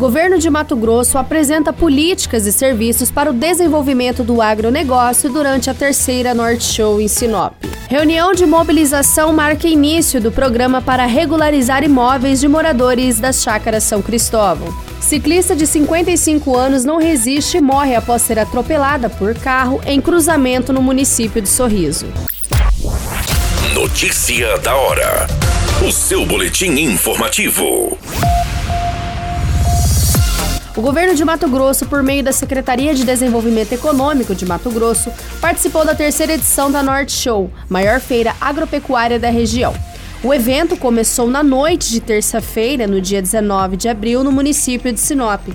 Governo de Mato Grosso apresenta políticas e serviços para o desenvolvimento do agronegócio durante a terceira Norte Show em Sinop. Reunião de mobilização marca início do programa para regularizar imóveis de moradores das chácaras São Cristóvão. Ciclista de 55 anos não resiste e morre após ser atropelada por carro em cruzamento no município de Sorriso. Notícia da hora. O seu boletim informativo. O governo de Mato Grosso, por meio da Secretaria de Desenvolvimento Econômico de Mato Grosso, participou da terceira edição da Norte Show, maior feira agropecuária da região. O evento começou na noite de terça-feira, no dia 19 de abril, no município de Sinop.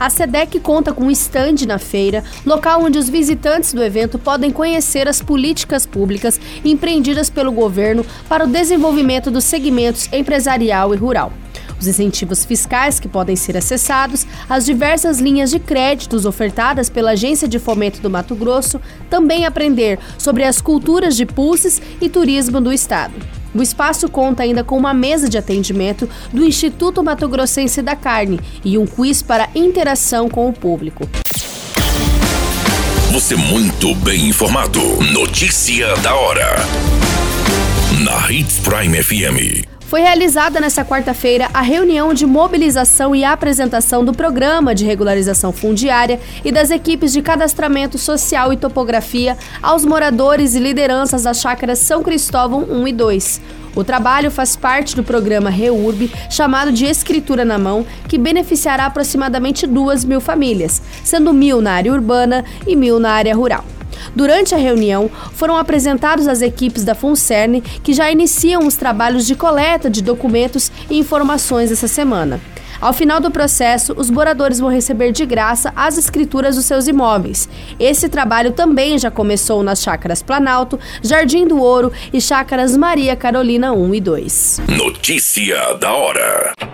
A SEDEC conta com um estande na feira, local onde os visitantes do evento podem conhecer as políticas públicas empreendidas pelo governo para o desenvolvimento dos segmentos empresarial e rural os incentivos fiscais que podem ser acessados, as diversas linhas de créditos ofertadas pela Agência de Fomento do Mato Grosso, também aprender sobre as culturas de pulses e turismo do estado. O espaço conta ainda com uma mesa de atendimento do Instituto Mato Grossense da Carne e um quiz para interação com o público. Você muito bem informado. Notícia da hora. Na Hits Prime FM. Foi realizada nesta quarta-feira a reunião de mobilização e apresentação do Programa de Regularização Fundiária e das equipes de cadastramento social e topografia aos moradores e lideranças das chácaras São Cristóvão 1 e 2. O trabalho faz parte do programa REURB, chamado de Escritura na Mão, que beneficiará aproximadamente duas mil famílias, sendo mil na área urbana e mil na área rural. Durante a reunião, foram apresentados as equipes da FUNCERN, que já iniciam os trabalhos de coleta de documentos e informações essa semana. Ao final do processo, os moradores vão receber de graça as escrituras dos seus imóveis. Esse trabalho também já começou nas chácaras Planalto, Jardim do Ouro e chácaras Maria Carolina 1 e 2. Notícia da hora.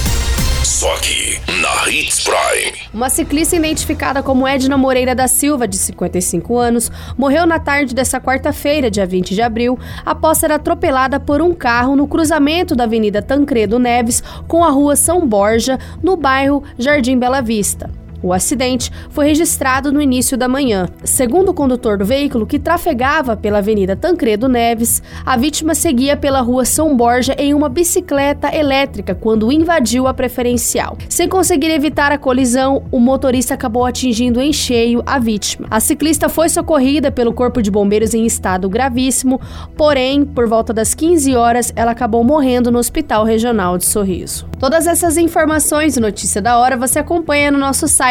Só aqui, na Hits Prime. Uma ciclista identificada como Edna Moreira da Silva, de 55 anos, morreu na tarde dessa quarta-feira, dia 20 de abril, após ser atropelada por um carro no cruzamento da Avenida Tancredo Neves com a Rua São Borja, no bairro Jardim Bela Vista. O acidente foi registrado no início da manhã. Segundo o condutor do veículo, que trafegava pela Avenida Tancredo Neves, a vítima seguia pela rua São Borja em uma bicicleta elétrica quando invadiu a preferencial. Sem conseguir evitar a colisão, o motorista acabou atingindo em cheio a vítima. A ciclista foi socorrida pelo Corpo de Bombeiros em estado gravíssimo, porém, por volta das 15 horas, ela acabou morrendo no Hospital Regional de Sorriso. Todas essas informações e notícia da hora você acompanha no nosso site